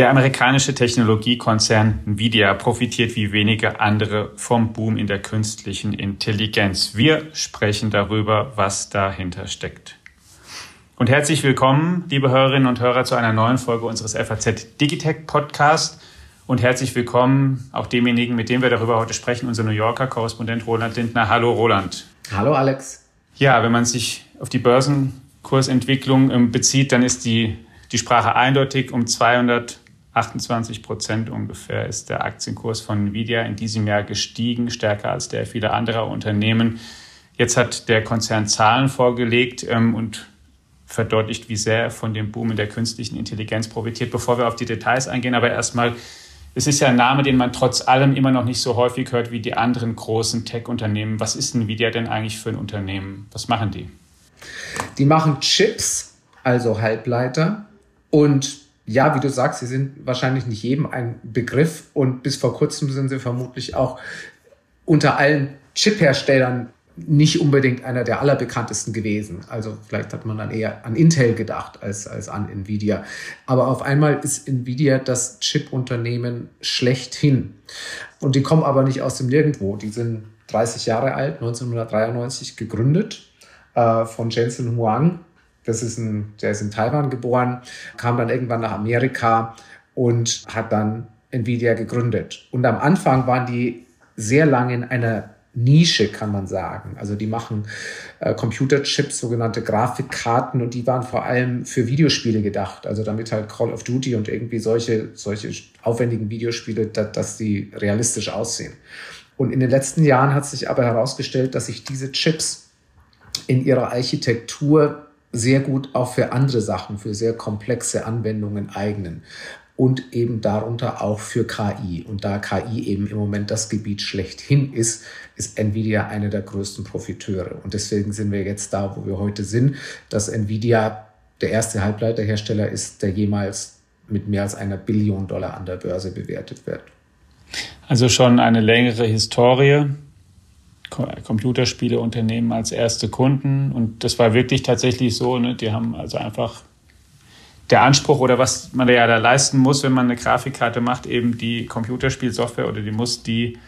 Der amerikanische Technologiekonzern Nvidia profitiert wie wenige andere vom Boom in der künstlichen Intelligenz. Wir sprechen darüber, was dahinter steckt. Und herzlich willkommen, liebe Hörerinnen und Hörer, zu einer neuen Folge unseres FAZ Digitech Podcast. Und herzlich willkommen auch demjenigen, mit dem wir darüber heute sprechen, unser New Yorker Korrespondent Roland Lindner. Hallo Roland. Hallo Alex. Ja, wenn man sich auf die Börsenkursentwicklung ähm, bezieht, dann ist die, die Sprache eindeutig um 200 28 Prozent ungefähr ist der Aktienkurs von Nvidia in diesem Jahr gestiegen, stärker als der vieler anderer Unternehmen. Jetzt hat der Konzern Zahlen vorgelegt ähm, und verdeutlicht, wie sehr er von dem Boom in der künstlichen Intelligenz profitiert. Bevor wir auf die Details eingehen, aber erstmal, es ist ja ein Name, den man trotz allem immer noch nicht so häufig hört wie die anderen großen Tech-Unternehmen. Was ist Nvidia denn eigentlich für ein Unternehmen? Was machen die? Die machen Chips, also Halbleiter und ja, wie du sagst, sie sind wahrscheinlich nicht jedem ein Begriff und bis vor kurzem sind sie vermutlich auch unter allen Chip-Herstellern nicht unbedingt einer der allerbekanntesten gewesen. Also vielleicht hat man dann eher an Intel gedacht als, als an Nvidia. Aber auf einmal ist Nvidia das Chip-Unternehmen schlechthin. Und die kommen aber nicht aus dem Nirgendwo. Die sind 30 Jahre alt, 1993 gegründet äh, von Jensen Huang, das ist ein, der ist in Taiwan geboren, kam dann irgendwann nach Amerika und hat dann Nvidia gegründet. Und am Anfang waren die sehr lange in einer Nische, kann man sagen. Also die machen äh, Computerchips, sogenannte Grafikkarten und die waren vor allem für Videospiele gedacht. Also damit halt Call of Duty und irgendwie solche, solche aufwendigen Videospiele, da, dass die realistisch aussehen. Und in den letzten Jahren hat sich aber herausgestellt, dass sich diese Chips in ihrer Architektur sehr gut auch für andere Sachen, für sehr komplexe Anwendungen eignen und eben darunter auch für KI. Und da KI eben im Moment das Gebiet schlechthin ist, ist Nvidia einer der größten Profiteure. Und deswegen sind wir jetzt da, wo wir heute sind, dass Nvidia der erste Halbleiterhersteller ist, der jemals mit mehr als einer Billion Dollar an der Börse bewertet wird. Also schon eine längere Historie. Computerspieleunternehmen als erste Kunden. Und das war wirklich tatsächlich so, ne? die haben also einfach der Anspruch oder was man ja da leisten muss, wenn man eine Grafikkarte macht, eben die Computerspielsoftware oder die muss die,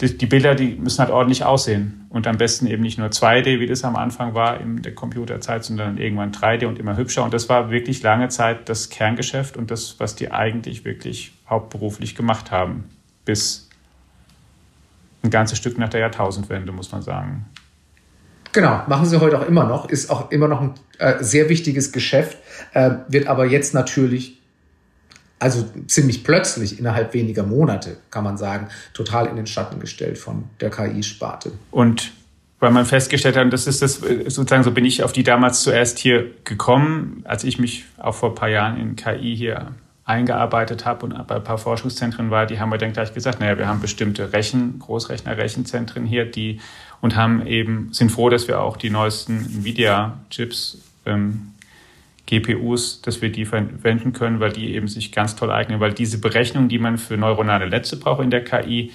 die, die, Bilder, die müssen halt ordentlich aussehen. Und am besten eben nicht nur 2D, wie das am Anfang war in der Computerzeit, sondern irgendwann 3D und immer hübscher. Und das war wirklich lange Zeit das Kerngeschäft und das, was die eigentlich wirklich hauptberuflich gemacht haben. Bis ein ganzes Stück nach der Jahrtausendwende, muss man sagen. Genau, machen sie heute auch immer noch, ist auch immer noch ein äh, sehr wichtiges Geschäft, äh, wird aber jetzt natürlich, also ziemlich plötzlich, innerhalb weniger Monate, kann man sagen, total in den Schatten gestellt von der KI-Sparte. Und weil man festgestellt hat, und das ist das, sozusagen, so bin ich auf die damals zuerst hier gekommen, als ich mich auch vor ein paar Jahren in KI hier eingearbeitet habe und bei ein paar Forschungszentren war, die haben wir dann gleich gesagt, naja, wir haben bestimmte Rechen, Großrechner-Rechenzentren hier, die und haben eben, sind froh, dass wir auch die neuesten Nvidia-Chips, ähm, GPUs, dass wir die verwenden können, weil die eben sich ganz toll eignen, weil diese Berechnungen, die man für neuronale Netze braucht in der KI,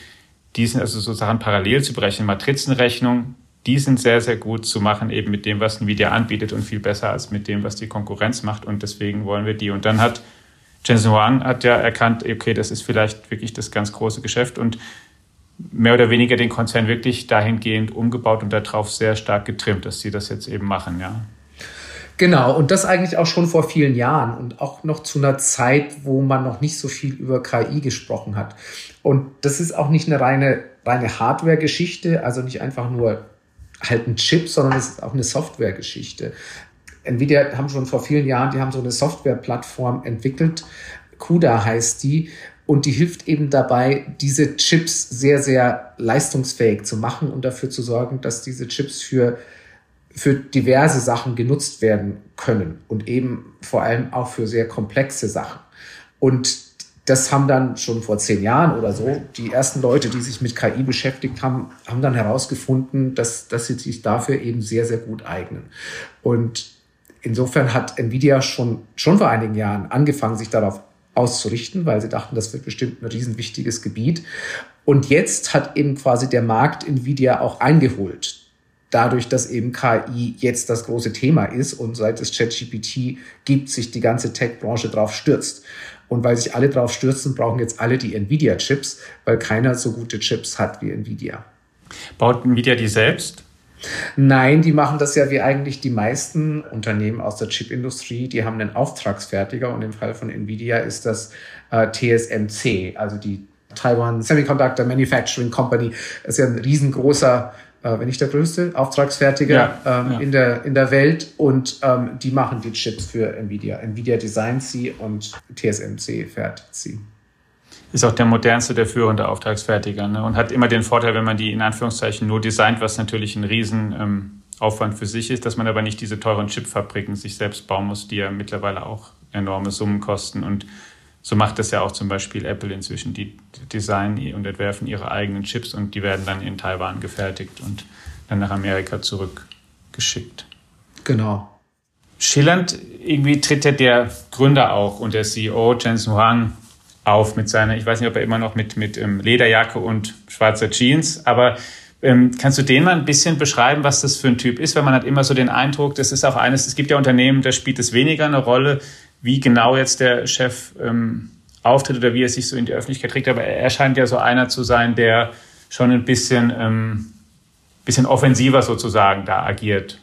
die sind also sozusagen parallel zu berechnen. Matrizenrechnung, die sind sehr, sehr gut zu machen, eben mit dem, was Nvidia anbietet und viel besser als mit dem, was die Konkurrenz macht. Und deswegen wollen wir die. Und dann hat Jensen Huang hat ja erkannt, okay, das ist vielleicht wirklich das ganz große Geschäft und mehr oder weniger den Konzern wirklich dahingehend umgebaut und darauf sehr stark getrimmt, dass sie das jetzt eben machen, ja. Genau, und das eigentlich auch schon vor vielen Jahren und auch noch zu einer Zeit, wo man noch nicht so viel über KI gesprochen hat. Und das ist auch nicht eine reine, reine Hardware-Geschichte, also nicht einfach nur halt ein Chip, sondern es ist auch eine Software-Geschichte. Nvidia haben schon vor vielen Jahren, die haben so eine Softwareplattform entwickelt. CUDA heißt die. Und die hilft eben dabei, diese Chips sehr, sehr leistungsfähig zu machen und dafür zu sorgen, dass diese Chips für, für diverse Sachen genutzt werden können und eben vor allem auch für sehr komplexe Sachen. Und das haben dann schon vor zehn Jahren oder so die ersten Leute, die sich mit KI beschäftigt haben, haben dann herausgefunden, dass, dass sie sich dafür eben sehr, sehr gut eignen. Und insofern hat Nvidia schon, schon vor einigen Jahren angefangen, sich darauf auszurichten, weil sie dachten, das wird bestimmt ein riesenwichtiges Gebiet. Und jetzt hat eben quasi der Markt Nvidia auch eingeholt. dadurch, dass eben KI jetzt das große Thema ist und seit es ChatGPT gibt, sich die ganze Tech-Branche drauf stürzt. Und weil sich alle drauf stürzen, brauchen jetzt alle die Nvidia-Chips, weil keiner so gute Chips hat wie Nvidia. Baut Nvidia die selbst? Nein, die machen das ja wie eigentlich die meisten Unternehmen aus der Chipindustrie. Die haben einen Auftragsfertiger und im Fall von Nvidia ist das äh, TSMC, also die Taiwan Semiconductor Manufacturing Company. Das ist ja ein riesengroßer äh, wenn nicht der größte Auftragsfertiger ja, ähm, ja. In, der, in der Welt. Und ähm, die machen die Chips für Nvidia. Nvidia designt sie und TSMC fertigt sie. Ist auch der modernste, der führende Auftragsfertiger ne? und hat immer den Vorteil, wenn man die in Anführungszeichen nur designt, was natürlich ein Riesenaufwand ähm, für sich ist, dass man aber nicht diese teuren Chipfabriken sich selbst bauen muss, die ja mittlerweile auch enorme Summen kosten und so macht das ja auch zum Beispiel Apple inzwischen. Die designen und entwerfen ihre eigenen Chips und die werden dann in Taiwan gefertigt und dann nach Amerika zurückgeschickt. Genau. Schillernd irgendwie tritt ja der Gründer auch und der CEO Jensen Huang auf mit seiner, ich weiß nicht, ob er immer noch mit, mit ähm, Lederjacke und schwarzer Jeans, aber ähm, kannst du den mal ein bisschen beschreiben, was das für ein Typ ist? Weil man hat immer so den Eindruck, das ist auch eines, es gibt ja Unternehmen, da spielt es weniger eine Rolle, wie genau jetzt der Chef ähm, auftritt oder wie er sich so in die Öffentlichkeit trägt. Aber er scheint ja so einer zu sein, der schon ein bisschen, ähm, bisschen offensiver sozusagen da agiert.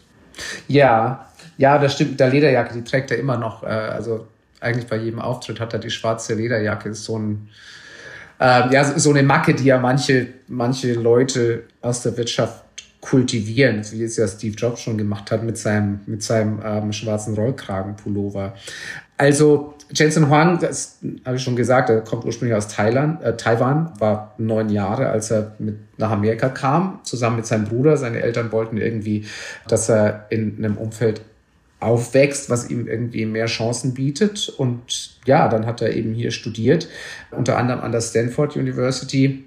Ja, ja, das stimmt. Der Lederjacke, die trägt er immer noch. Äh, also eigentlich bei jedem Auftritt hat er die schwarze Lederjacke. Ist so ein äh, ja so eine Macke, die ja manche manche Leute aus der Wirtschaft kultivieren, wie es ja Steve Jobs schon gemacht hat mit seinem mit seinem ähm, schwarzen Rollkragenpullover. Also Jensen Huang, das habe ich schon gesagt, er kommt ursprünglich aus Thailand, äh, Taiwan, war neun Jahre, als er mit nach Amerika kam, zusammen mit seinem Bruder. Seine Eltern wollten irgendwie, dass er in einem Umfeld aufwächst, was ihm irgendwie mehr Chancen bietet. Und ja, dann hat er eben hier studiert, unter anderem an der Stanford University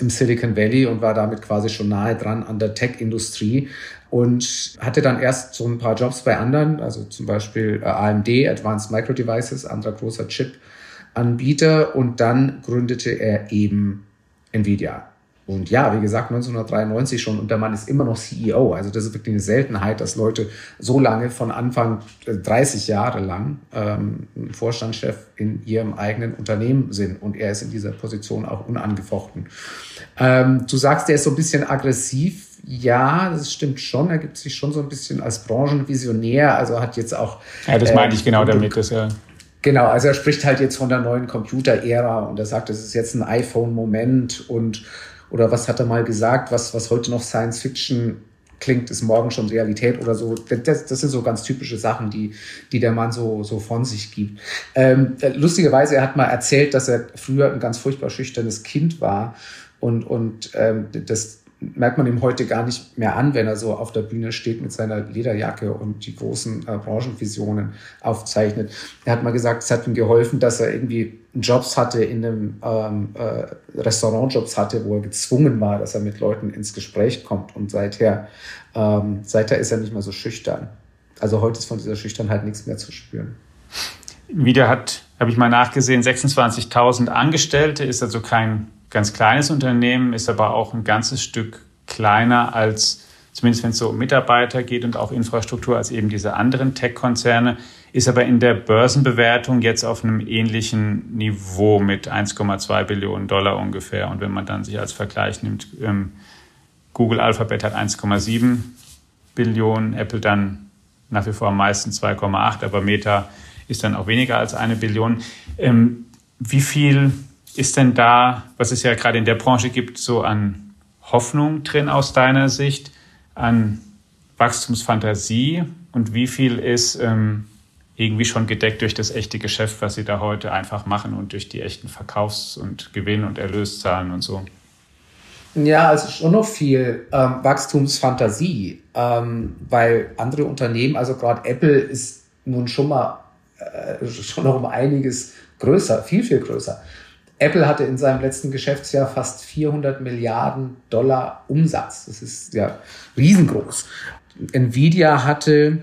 im Silicon Valley und war damit quasi schon nahe dran an der Tech-Industrie und hatte dann erst so ein paar Jobs bei anderen, also zum Beispiel äh, AMD, Advanced Micro Devices, anderer großer Chip-Anbieter und dann gründete er eben Nvidia. Und ja, wie gesagt, 1993 schon und der Mann ist immer noch CEO. Also das ist wirklich eine Seltenheit, dass Leute so lange von Anfang 30 äh, Jahre lang ähm, Vorstandschef in ihrem eigenen Unternehmen sind. Und er ist in dieser Position auch unangefochten. Ähm, du sagst, er ist so ein bisschen aggressiv. Ja, das stimmt schon. Er gibt sich schon so ein bisschen als Branchenvisionär. Also hat jetzt auch. Ja, das meinte ich genau damit. Dass er Genau, also er spricht halt jetzt von der neuen Computer-Ära und er sagt, es ist jetzt ein iPhone-Moment und oder was hat er mal gesagt, was, was heute noch Science Fiction klingt, ist morgen schon Realität oder so. Das, das sind so ganz typische Sachen, die, die der Mann so, so von sich gibt. Ähm, lustigerweise, er hat mal erzählt, dass er früher ein ganz furchtbar schüchternes Kind war und, und ähm, das merkt man ihm heute gar nicht mehr an, wenn er so auf der Bühne steht mit seiner Lederjacke und die großen äh, Branchenvisionen aufzeichnet. Er hat mal gesagt, es hat ihm geholfen, dass er irgendwie Jobs hatte in einem ähm, äh, Restaurantjobs hatte, wo er gezwungen war, dass er mit Leuten ins Gespräch kommt. Und seither, ähm, seither ist er nicht mehr so schüchtern. Also heute ist von dieser Schüchternheit nichts mehr zu spüren. Wieder hat, habe ich mal nachgesehen, 26.000 Angestellte, ist also kein ganz kleines Unternehmen, ist aber auch ein ganzes Stück kleiner als, zumindest wenn es so um Mitarbeiter geht und auch Infrastruktur, als eben diese anderen Tech-Konzerne, ist aber in der Börsenbewertung jetzt auf einem ähnlichen Niveau mit 1,2 Billionen Dollar ungefähr. Und wenn man dann sich als Vergleich nimmt, ähm, Google Alphabet hat 1,7 Billionen, Apple dann nach wie vor am meisten 2,8, aber Meta ist dann auch weniger als eine Billion. Ähm, wie viel ist denn da, was es ja gerade in der Branche gibt, so an Hoffnung drin aus deiner Sicht, an Wachstumsfantasie und wie viel ist ähm, irgendwie schon gedeckt durch das echte Geschäft, was sie da heute einfach machen und durch die echten Verkaufs- und Gewinn- und Erlöszahlen und so? Ja, also schon noch viel ähm, Wachstumsfantasie, ähm, weil andere Unternehmen, also gerade Apple ist nun schon mal äh, schon noch um einiges größer, viel, viel größer. Apple hatte in seinem letzten Geschäftsjahr fast 400 Milliarden Dollar Umsatz. Das ist ja riesengroß. Nvidia hatte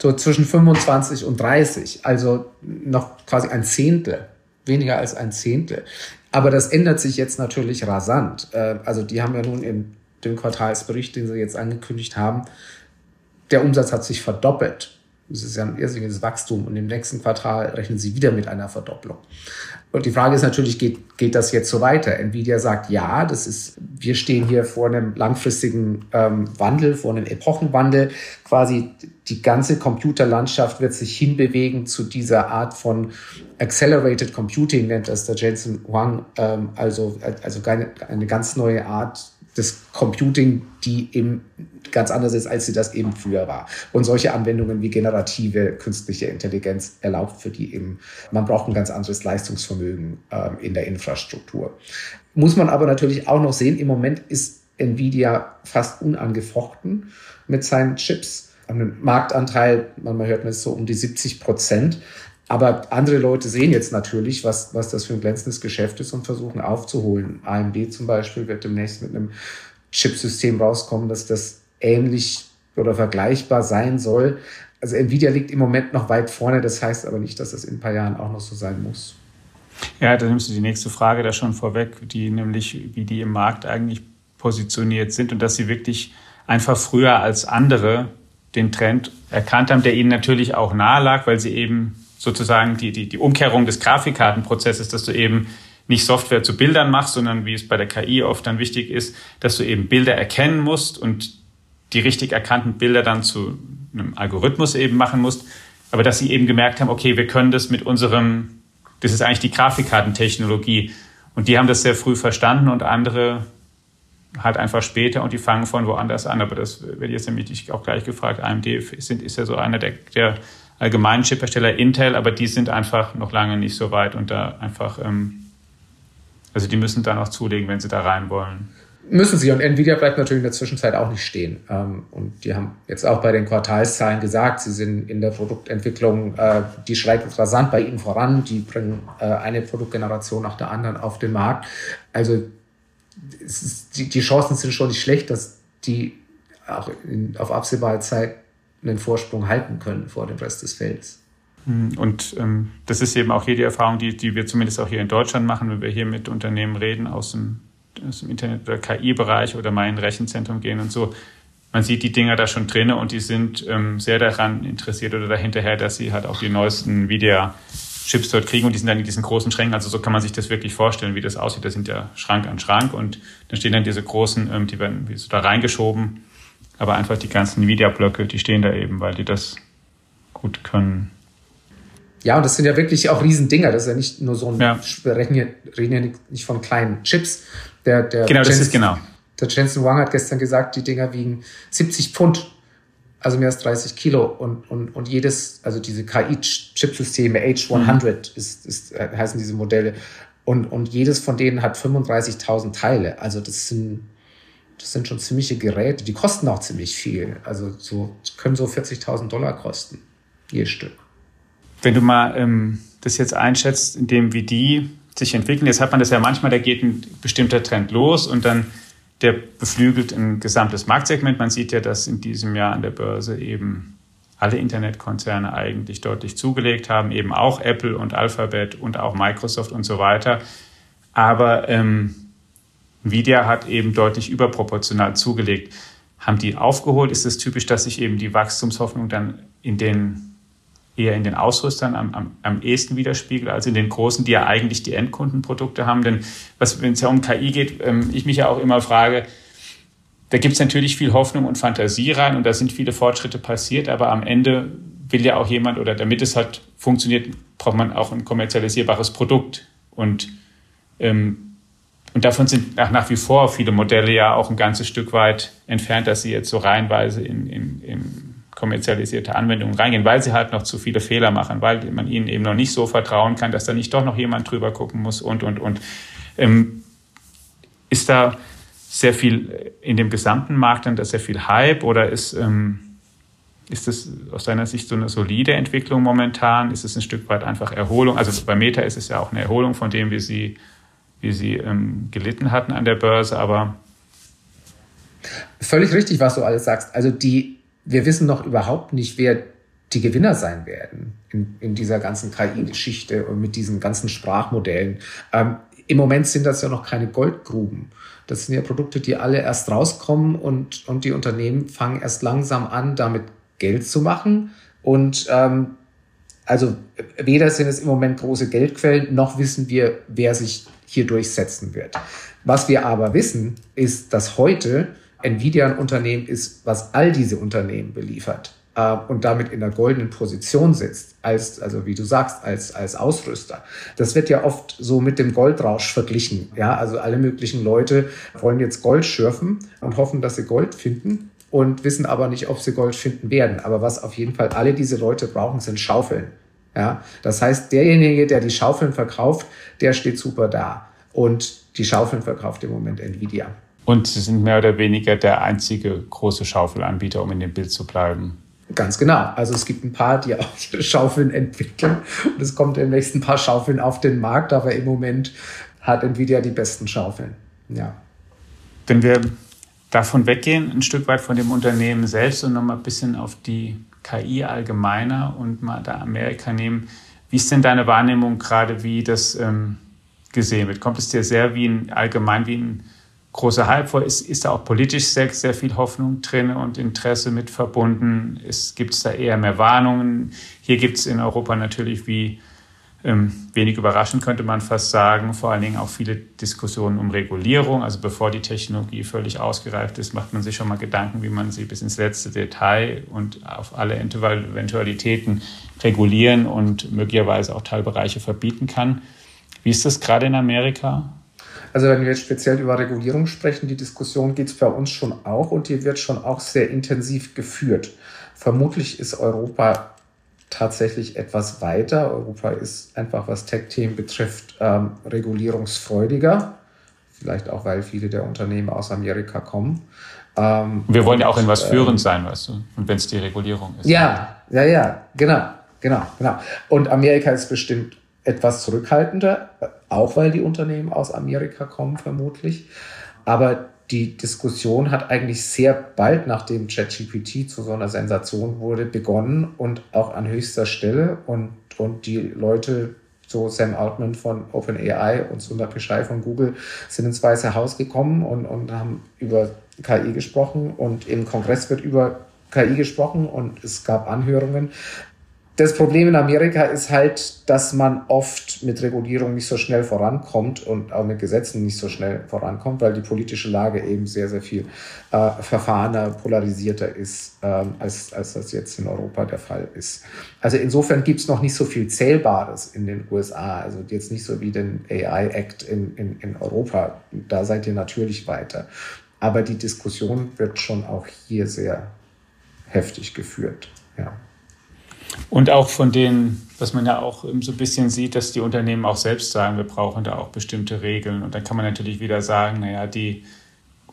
so zwischen 25 und 30, also noch quasi ein Zehntel, weniger als ein Zehntel. Aber das ändert sich jetzt natürlich rasant. Äh, also die haben ja nun in den Quartalsbericht, den sie jetzt angekündigt haben, der Umsatz hat sich verdoppelt. Das ist ja ein irrsinniges Wachstum und im nächsten Quartal rechnen sie wieder mit einer Verdopplung. Und die Frage ist natürlich, geht, geht das jetzt so weiter? Nvidia sagt ja, das ist, wir stehen hier vor einem langfristigen ähm, Wandel, vor einem Epochenwandel. Quasi die ganze Computerlandschaft wird sich hinbewegen zu dieser Art von Accelerated Computing, nennt das der Jensen Huang, ähm, also, also eine, eine ganz neue Art des Computing, die eben ganz anders ist, als sie das eben früher war. Und solche Anwendungen wie generative künstliche Intelligenz erlaubt für die eben, man braucht ein ganz anderes Leistungsvermögen äh, in der Infrastruktur. Muss man aber natürlich auch noch sehen, im Moment ist Nvidia fast unangefochten mit seinen Chips. Einen Marktanteil, man hört mir so um die 70 Prozent. Aber andere Leute sehen jetzt natürlich, was, was das für ein glänzendes Geschäft ist und versuchen aufzuholen. AMD zum Beispiel wird demnächst mit einem Chipsystem rauskommen, dass das ähnlich oder vergleichbar sein soll. Also Nvidia liegt im Moment noch weit vorne, das heißt aber nicht, dass das in ein paar Jahren auch noch so sein muss. Ja, da nimmst du die nächste Frage da schon vorweg, die nämlich, wie die im Markt eigentlich positioniert sind und dass sie wirklich einfach früher als andere den Trend erkannt haben, der ihnen natürlich auch nahe lag, weil sie eben sozusagen die, die, die Umkehrung des Grafikkartenprozesses, dass du eben nicht Software zu Bildern machst, sondern wie es bei der KI oft dann wichtig ist, dass du eben Bilder erkennen musst und die richtig erkannten Bilder dann zu einem Algorithmus eben machen musst. Aber dass sie eben gemerkt haben, okay, wir können das mit unserem, das ist eigentlich die Grafikkartentechnologie. Und die haben das sehr früh verstanden und andere halt einfach später und die fangen von woanders an. Aber das werde ich jetzt nämlich auch gleich gefragt. AMD ist ja so einer der, der allgemeinen Chiphersteller Intel, aber die sind einfach noch lange nicht so weit und da einfach, ähm, also die müssen da noch zulegen, wenn sie da rein wollen. Müssen sie. Und Nvidia bleibt natürlich in der Zwischenzeit auch nicht stehen. Ähm, und die haben jetzt auch bei den Quartalszahlen gesagt, sie sind in der Produktentwicklung, äh, die schreitet rasant bei ihnen voran. Die bringen äh, eine Produktgeneration nach der anderen auf den Markt. Also ist, die, die Chancen sind schon nicht schlecht, dass die auch in, auf absehbare Zeit einen Vorsprung halten können vor dem Rest des Felds. Hm, und ähm, das ist eben auch hier die Erfahrung, die, die wir zumindest auch hier in Deutschland machen, wenn wir hier mit Unternehmen reden aus dem, aus dem Internet- oder KI-Bereich oder mal in ein Rechenzentrum gehen und so. Man sieht die Dinger da schon drin und die sind ähm, sehr daran interessiert oder dahinterher, dass sie halt auch die neuesten Nvidia-Chips dort kriegen und die sind dann in diesen großen Schränken. Also so kann man sich das wirklich vorstellen, wie das aussieht. Da sind ja Schrank an Schrank und dann stehen dann diese großen, ähm, die werden so da reingeschoben aber einfach die ganzen Nvidia-Blöcke, die stehen da eben, weil die das gut können. Ja, und das sind ja wirklich auch Riesendinger. Das ist ja nicht nur so ein, ja. wir reden, hier, reden ja nicht von kleinen Chips. Der, der genau, Jensen, das ist genau. Der Jensen Wang hat gestern gesagt, die Dinger wiegen 70 Pfund, also mehr als 30 Kilo. Und, und, und jedes, also diese KI-Chipsysteme, H100 mhm. ist, ist, äh, heißen diese Modelle. Und, und jedes von denen hat 35.000 Teile. Also das sind das sind schon ziemliche Geräte, die kosten auch ziemlich viel. Also so können so 40.000 Dollar kosten, je Stück. Wenn du mal ähm, das jetzt einschätzt, in dem wie die sich entwickeln, jetzt hat man das ja manchmal, da geht ein bestimmter Trend los und dann der beflügelt ein gesamtes Marktsegment. Man sieht ja, dass in diesem Jahr an der Börse eben alle Internetkonzerne eigentlich deutlich zugelegt haben, eben auch Apple und Alphabet und auch Microsoft und so weiter. Aber ähm, Nvidia hat eben deutlich überproportional zugelegt. Haben die aufgeholt? Ist es typisch, dass sich eben die Wachstumshoffnung dann in den eher in den Ausrüstern am, am, am ehesten widerspiegelt, als in den großen, die ja eigentlich die Endkundenprodukte haben. Denn wenn es ja um KI geht, ähm, ich mich ja auch immer frage, da gibt es natürlich viel Hoffnung und Fantasie rein und da sind viele Fortschritte passiert, aber am Ende will ja auch jemand oder damit es halt funktioniert, braucht man auch ein kommerzialisierbares Produkt. Und ähm, und davon sind nach, wie vor viele Modelle ja auch ein ganzes Stück weit entfernt, dass sie jetzt so reihenweise in, in, in kommerzialisierte Anwendungen reingehen, weil sie halt noch zu viele Fehler machen, weil man ihnen eben noch nicht so vertrauen kann, dass da nicht doch noch jemand drüber gucken muss und, und, und. Ähm, ist da sehr viel in dem gesamten Markt dann da sehr viel Hype oder ist, ähm, ist das aus deiner Sicht so eine solide Entwicklung momentan? Ist es ein Stück weit einfach Erholung? Also bei Meta ist es ja auch eine Erholung von dem, wie sie wie sie ähm, gelitten hatten an der Börse, aber völlig richtig, was du alles sagst. Also die, wir wissen noch überhaupt nicht, wer die Gewinner sein werden in, in dieser ganzen KI-Geschichte und mit diesen ganzen Sprachmodellen. Ähm, im Moment sind das ja noch keine Goldgruben. Das sind ja Produkte, die alle erst rauskommen und, und die Unternehmen fangen erst langsam an, damit Geld zu machen. Und ähm, also weder sind es im Moment große Geldquellen, noch wissen wir, wer sich hier durchsetzen wird. Was wir aber wissen, ist, dass heute Nvidia ein Unternehmen ist, was all diese Unternehmen beliefert äh, und damit in der goldenen Position sitzt, als, also wie du sagst, als, als Ausrüster. Das wird ja oft so mit dem Goldrausch verglichen. Ja, also alle möglichen Leute wollen jetzt Gold schürfen und hoffen, dass sie Gold finden und wissen aber nicht, ob sie Gold finden werden. Aber was auf jeden Fall alle diese Leute brauchen, sind Schaufeln. Ja, das heißt, derjenige, der die Schaufeln verkauft, der steht super da. Und die Schaufeln verkauft im Moment Nvidia. Und sie sind mehr oder weniger der einzige große Schaufelanbieter, um in dem Bild zu bleiben. Ganz genau. Also es gibt ein paar, die auch ihre Schaufeln entwickeln. Und es kommt demnächst ein paar Schaufeln auf den Markt, aber im Moment hat Nvidia die besten Schaufeln. Ja. Wenn wir davon weggehen, ein Stück weit von dem Unternehmen selbst und nochmal ein bisschen auf die KI allgemeiner und mal da Amerika nehmen. Wie ist denn deine Wahrnehmung gerade, wie das ähm, gesehen wird? Kommt es dir sehr wie ein allgemein wie ein großer Hype vor? Ist, ist da auch politisch sehr, sehr viel Hoffnung drin und Interesse mit verbunden? Gibt es da eher mehr Warnungen? Hier gibt es in Europa natürlich wie wenig überraschend könnte man fast sagen, vor allen Dingen auch viele Diskussionen um Regulierung. Also bevor die Technologie völlig ausgereift ist, macht man sich schon mal Gedanken, wie man sie bis ins letzte Detail und auf alle Eventualitäten regulieren und möglicherweise auch Teilbereiche verbieten kann. Wie ist das gerade in Amerika? Also wenn wir jetzt speziell über Regulierung sprechen, die Diskussion geht es bei uns schon auch und die wird schon auch sehr intensiv geführt. Vermutlich ist Europa tatsächlich etwas weiter. Europa ist einfach, was Tech-Themen betrifft, ähm, regulierungsfreudiger. Vielleicht auch, weil viele der Unternehmen aus Amerika kommen. Ähm, Wir wollen ja auch in was ähm, führend sein, weißt du? Und wenn es die Regulierung ist. Ja, ja, ja, genau, genau, genau. Und Amerika ist bestimmt etwas zurückhaltender, auch weil die Unternehmen aus Amerika kommen, vermutlich. Aber die Diskussion hat eigentlich sehr bald nachdem ChatGPT zu so einer Sensation wurde, begonnen und auch an höchster Stelle. Und, und die Leute, so Sam Altman von OpenAI und Sundar Pichai von Google, sind ins Weiße Haus gekommen und, und haben über KI gesprochen. Und im Kongress wird über KI gesprochen und es gab Anhörungen. Das Problem in Amerika ist halt, dass man oft mit Regulierung nicht so schnell vorankommt und auch mit Gesetzen nicht so schnell vorankommt, weil die politische Lage eben sehr, sehr viel äh, verfahrener, polarisierter ist, ähm, als, als das jetzt in Europa der Fall ist. Also insofern gibt es noch nicht so viel Zählbares in den USA, also jetzt nicht so wie den AI-Act in, in, in Europa. Da seid ihr natürlich weiter. Aber die Diskussion wird schon auch hier sehr heftig geführt. Ja. Und auch von denen, was man ja auch so ein bisschen sieht, dass die Unternehmen auch selbst sagen, wir brauchen da auch bestimmte Regeln. Und dann kann man natürlich wieder sagen, naja, die,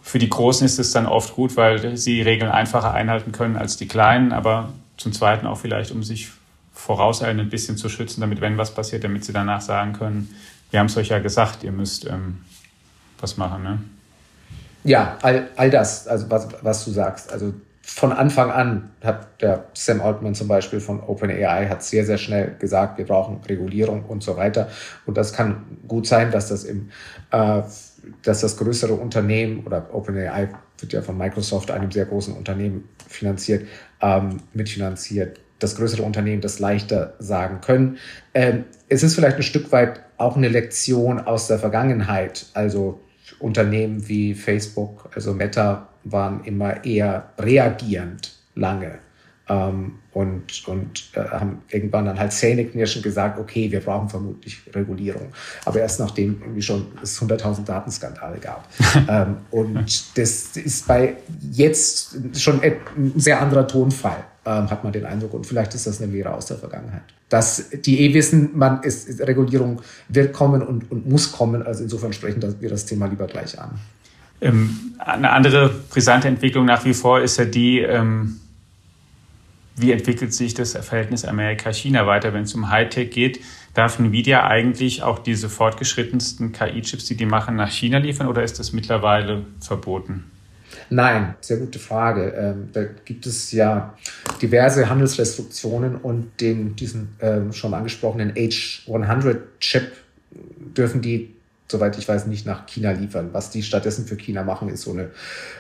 für die Großen ist es dann oft gut, weil sie Regeln einfacher einhalten können als die Kleinen, aber zum Zweiten auch vielleicht, um sich vorauseilen ein bisschen zu schützen, damit, wenn was passiert, damit sie danach sagen können, wir haben es euch ja gesagt, ihr müsst ähm, was machen. Ne? Ja, all, all das, also was, was du sagst. Also von Anfang an hat der Sam Altman zum Beispiel von OpenAI hat sehr, sehr schnell gesagt, wir brauchen Regulierung und so weiter. Und das kann gut sein, dass das im, äh, dass das größere Unternehmen oder OpenAI wird ja von Microsoft, einem sehr großen Unternehmen finanziert, ähm, mitfinanziert, das größere Unternehmen das leichter sagen können. Ähm, es ist vielleicht ein Stück weit auch eine Lektion aus der Vergangenheit. Also Unternehmen wie Facebook, also Meta, waren immer eher reagierend lange ähm, und, und äh, haben irgendwann dann halt zähneknirschend gesagt, okay, wir brauchen vermutlich Regulierung. Aber erst nachdem irgendwie schon es 100.000 Datenskandale gab. ähm, und das ist bei jetzt schon ein sehr anderer Tonfall, ähm, hat man den Eindruck. Und vielleicht ist das eine Lehre aus der Vergangenheit. Dass die eh wissen, man ist, Regulierung wird kommen und, und muss kommen. Also insofern sprechen wir das Thema lieber gleich an. Ähm, eine andere brisante Entwicklung nach wie vor ist ja die, ähm, wie entwickelt sich das Verhältnis Amerika-China weiter, wenn es um Hightech geht? Darf Nvidia eigentlich auch diese fortgeschrittensten KI-Chips, die die machen, nach China liefern oder ist das mittlerweile verboten? Nein, sehr gute Frage. Ähm, da gibt es ja diverse Handelsrestriktionen und den, diesen ähm, schon angesprochenen H100-Chip dürfen die soweit ich weiß, nicht nach China liefern. Was die stattdessen für China machen, ist so eine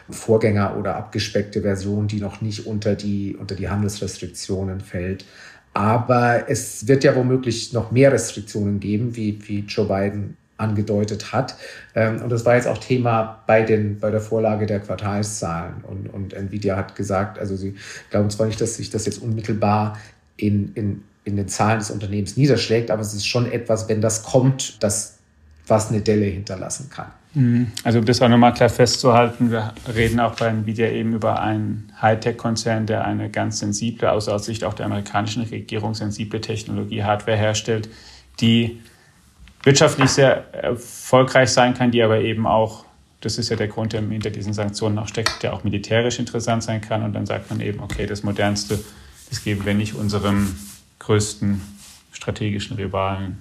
Vorgänger- oder abgespeckte Version, die noch nicht unter die, unter die Handelsrestriktionen fällt. Aber es wird ja womöglich noch mehr Restriktionen geben, wie, wie Joe Biden angedeutet hat. Ähm, und das war jetzt auch Thema bei, den, bei der Vorlage der Quartalszahlen. Und, und Nvidia hat gesagt, also sie glauben zwar nicht, dass sich das jetzt unmittelbar in, in, in den Zahlen des Unternehmens niederschlägt, aber es ist schon etwas, wenn das kommt, das was eine Delle hinterlassen kann. Mhm. Also um das auch nochmal klar festzuhalten, wir reden auch bei Nvidia eben über einen Hightech-Konzern, der eine ganz sensible, aus Sicht auch der amerikanischen Regierung sensible Technologie, Hardware herstellt, die wirtschaftlich sehr erfolgreich sein kann, die aber eben auch, das ist ja der Grund, der hinter diesen Sanktionen auch steckt, der auch militärisch interessant sein kann. Und dann sagt man eben, okay, das Modernste, das geben wir nicht unserem größten strategischen Rivalen.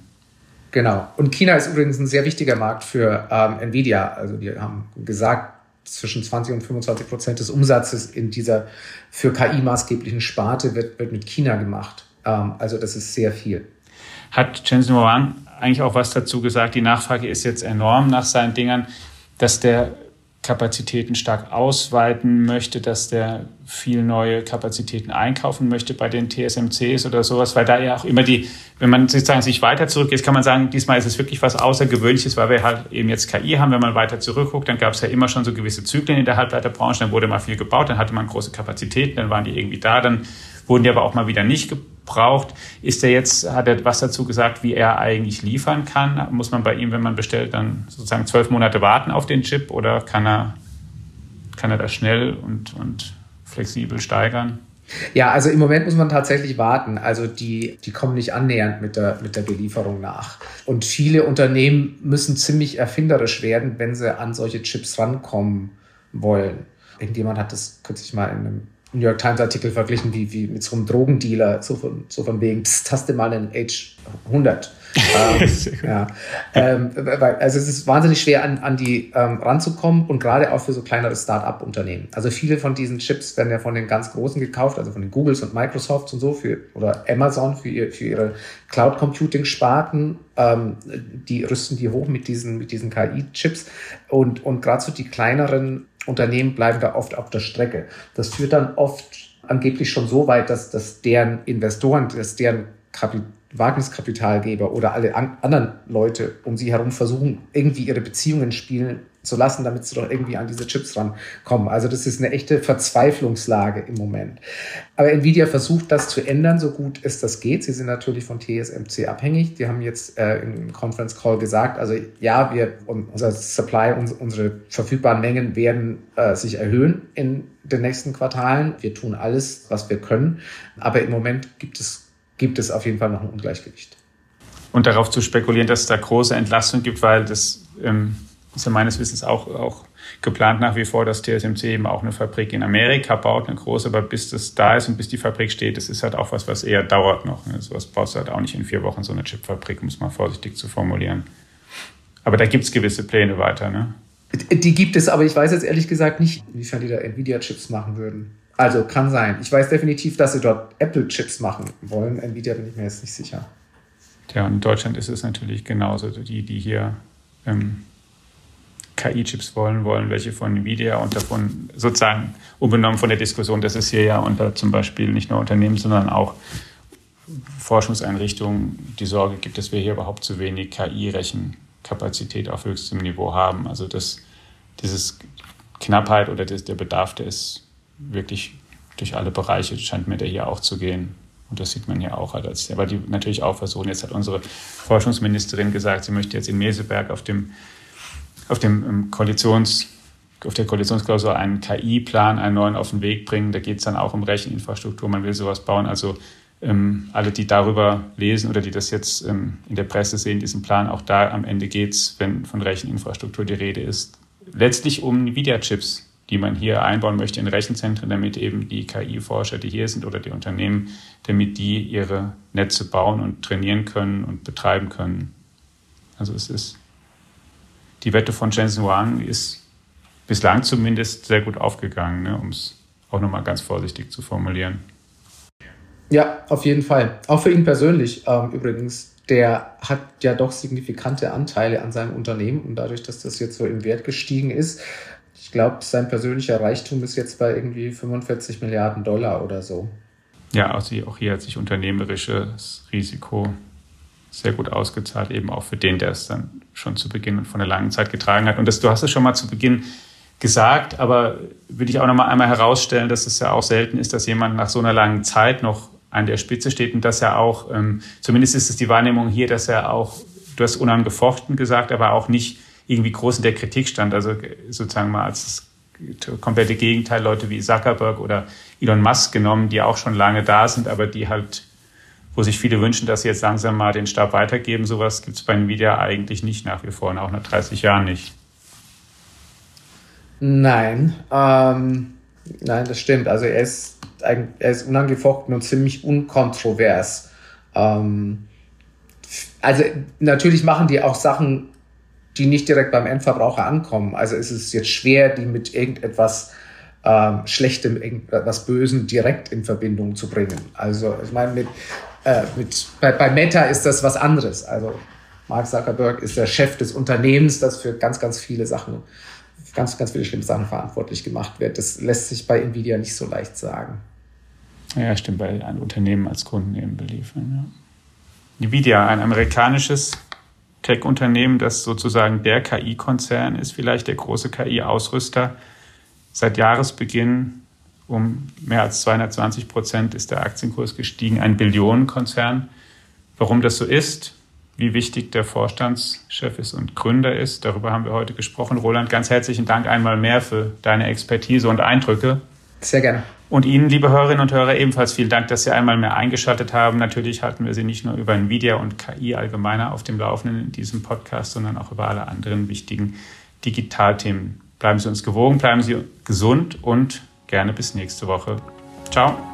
Genau. Und China ist übrigens ein sehr wichtiger Markt für ähm, Nvidia. Also die haben gesagt, zwischen 20 und 25 Prozent des Umsatzes in dieser für KI maßgeblichen Sparte wird, wird mit China gemacht. Ähm, also das ist sehr viel. Hat Jensen Wang eigentlich auch was dazu gesagt? Die Nachfrage ist jetzt enorm nach seinen Dingern, dass der Kapazitäten stark ausweiten möchte, dass der viel neue Kapazitäten einkaufen möchte bei den TSMCs oder sowas, weil da ja auch immer die, wenn man sozusagen sich weiter zurückgeht, kann man sagen, diesmal ist es wirklich was Außergewöhnliches, weil wir halt eben jetzt KI haben. Wenn man weiter zurückguckt, dann gab es ja immer schon so gewisse Zyklen in der Halbleiterbranche, dann wurde mal viel gebaut, dann hatte man große Kapazitäten, dann waren die irgendwie da, dann wurden die aber auch mal wieder nicht gebraucht. Ist er jetzt, hat er was dazu gesagt, wie er eigentlich liefern kann? Muss man bei ihm, wenn man bestellt, dann sozusagen zwölf Monate warten auf den Chip oder kann er, kann er das schnell und, und flexibel steigern? Ja, also im Moment muss man tatsächlich warten. Also die, die kommen nicht annähernd mit der, mit der Belieferung nach. Und viele Unternehmen müssen ziemlich erfinderisch werden, wenn sie an solche Chips rankommen wollen. Irgendjemand hat das kürzlich mal in einem New York Times Artikel verglichen wie, wie mit so einem Drogendealer, so von, so von wegen, pst, hast du mal einen Age 100. ähm, ja. ähm, also es ist wahnsinnig schwer an, an die ähm, ranzukommen und gerade auch für so kleinere Start-up-Unternehmen. Also viele von diesen Chips werden ja von den ganz Großen gekauft, also von den Googles und Microsofts und so für oder Amazon für, ihr, für ihre Cloud Computing Sparten. Ähm, die rüsten die hoch mit diesen mit diesen KI-Chips und und gerade so die kleineren Unternehmen bleiben da oft auf der Strecke. Das führt dann oft angeblich schon so weit, dass, dass deren Investoren, dass deren Kapital Wagniskapitalgeber oder alle an, anderen Leute um sie herum versuchen, irgendwie ihre Beziehungen spielen zu lassen, damit sie doch irgendwie an diese Chips rankommen. Also das ist eine echte Verzweiflungslage im Moment. Aber Nvidia versucht das zu ändern, so gut es das geht. Sie sind natürlich von TSMC abhängig. Die haben jetzt äh, im Conference Call gesagt, also ja, wir unser Supply, unsere verfügbaren Mengen werden äh, sich erhöhen in den nächsten Quartalen. Wir tun alles, was wir können. Aber im Moment gibt es gibt es auf jeden Fall noch ein Ungleichgewicht. Und darauf zu spekulieren, dass es da große Entlastung gibt, weil das ähm, ist ja meines Wissens auch, auch geplant nach wie vor, dass TSMC eben auch eine Fabrik in Amerika baut, eine große, aber bis das da ist und bis die Fabrik steht, das ist halt auch was, was eher dauert noch. Ne? Sowas baust du halt auch nicht in vier Wochen, so eine Chipfabrik, um es mal vorsichtig zu formulieren. Aber da gibt es gewisse Pläne weiter, ne? Die gibt es, aber ich weiß jetzt ehrlich gesagt nicht, inwiefern die da Nvidia-Chips machen würden. Also kann sein. Ich weiß definitiv, dass sie dort Apple-Chips machen wollen. Nvidia bin ich mir jetzt nicht sicher. Ja, und in Deutschland ist es natürlich genauso. Die, die hier ähm, KI-Chips wollen, wollen welche von Nvidia und davon sozusagen unbenommen von der Diskussion, dass es hier ja unter zum Beispiel nicht nur Unternehmen, sondern auch Forschungseinrichtungen die Sorge gibt, dass wir hier überhaupt zu wenig KI-Rechenkapazität auf höchstem Niveau haben. Also dass dieses Knappheit oder das, der Bedarf, der ist wirklich durch alle Bereiche scheint mir der hier auch zu gehen. Und das sieht man hier auch. Halt als, aber die natürlich auch versuchen. Jetzt hat unsere Forschungsministerin gesagt, sie möchte jetzt in Meseberg auf dem, auf dem ähm, Koalitions, auf der Koalitionsklausur einen KI-Plan, einen neuen auf den Weg bringen. Da geht es dann auch um Recheninfrastruktur. Man will sowas bauen. Also ähm, alle, die darüber lesen oder die das jetzt ähm, in der Presse sehen, diesen Plan, auch da am Ende geht es, wenn von Recheninfrastruktur die Rede ist, letztlich um Nvidia-Chips die man hier einbauen möchte in Rechenzentren, damit eben die KI-Forscher, die hier sind oder die Unternehmen, damit die ihre Netze bauen und trainieren können und betreiben können. Also es ist die Wette von Jensen Huang ist bislang zumindest sehr gut aufgegangen, ne, um es auch nochmal ganz vorsichtig zu formulieren. Ja, auf jeden Fall. Auch für ihn persönlich ähm, übrigens. Der hat ja doch signifikante Anteile an seinem Unternehmen und dadurch, dass das jetzt so im Wert gestiegen ist, glaube, sein persönlicher Reichtum ist jetzt bei irgendwie 45 Milliarden Dollar oder so. Ja, also auch hier hat sich unternehmerisches Risiko sehr gut ausgezahlt, eben auch für den, der es dann schon zu Beginn und von der langen Zeit getragen hat. Und das, du hast es schon mal zu Beginn gesagt, aber würde ich auch noch mal einmal herausstellen, dass es ja auch selten ist, dass jemand nach so einer langen Zeit noch an der Spitze steht und dass er auch, ähm, zumindest ist es die Wahrnehmung hier, dass er auch, du hast unangefochten gesagt, aber auch nicht irgendwie groß in der Kritik stand. Also sozusagen mal als das komplette Gegenteil Leute wie Zuckerberg oder Elon Musk genommen, die auch schon lange da sind, aber die halt wo sich viele wünschen, dass sie jetzt langsam mal den Stab weitergeben. Sowas gibt es bei Nvidia eigentlich nicht nach wie vor und auch nach 30 Jahren nicht. Nein, ähm, nein, das stimmt. Also er ist, er ist unangefochten und ziemlich unkontrovers. Ähm, also natürlich machen die auch Sachen, die nicht direkt beim Endverbraucher ankommen. Also es ist jetzt schwer, die mit irgendetwas ähm, Schlechtem, irgendwas Bösen direkt in Verbindung zu bringen. Also ich meine, mit äh, mit, bei, bei Meta ist das was anderes. Also Mark Zuckerberg ist der Chef des Unternehmens, das für ganz, ganz viele Sachen, ganz, ganz viele schlimme Sachen verantwortlich gemacht wird. Das lässt sich bei Nvidia nicht so leicht sagen. Ja, stimmt, bei ein Unternehmen als Kunden eben beliefern. Ja. Nvidia, ein amerikanisches Tech-Unternehmen, das sozusagen der KI-Konzern ist, vielleicht der große KI-Ausrüster. Seit Jahresbeginn um mehr als 220 Prozent ist der Aktienkurs gestiegen, ein Billionenkonzern. Warum das so ist, wie wichtig der Vorstandschef ist und Gründer ist, darüber haben wir heute gesprochen. Roland, ganz herzlichen Dank einmal mehr für deine Expertise und Eindrücke. Sehr gerne. Und Ihnen, liebe Hörerinnen und Hörer, ebenfalls vielen Dank, dass Sie einmal mehr eingeschaltet haben. Natürlich halten wir Sie nicht nur über Nvidia und KI allgemeiner auf dem Laufenden in diesem Podcast, sondern auch über alle anderen wichtigen Digitalthemen. Bleiben Sie uns gewogen, bleiben Sie gesund und gerne bis nächste Woche. Ciao.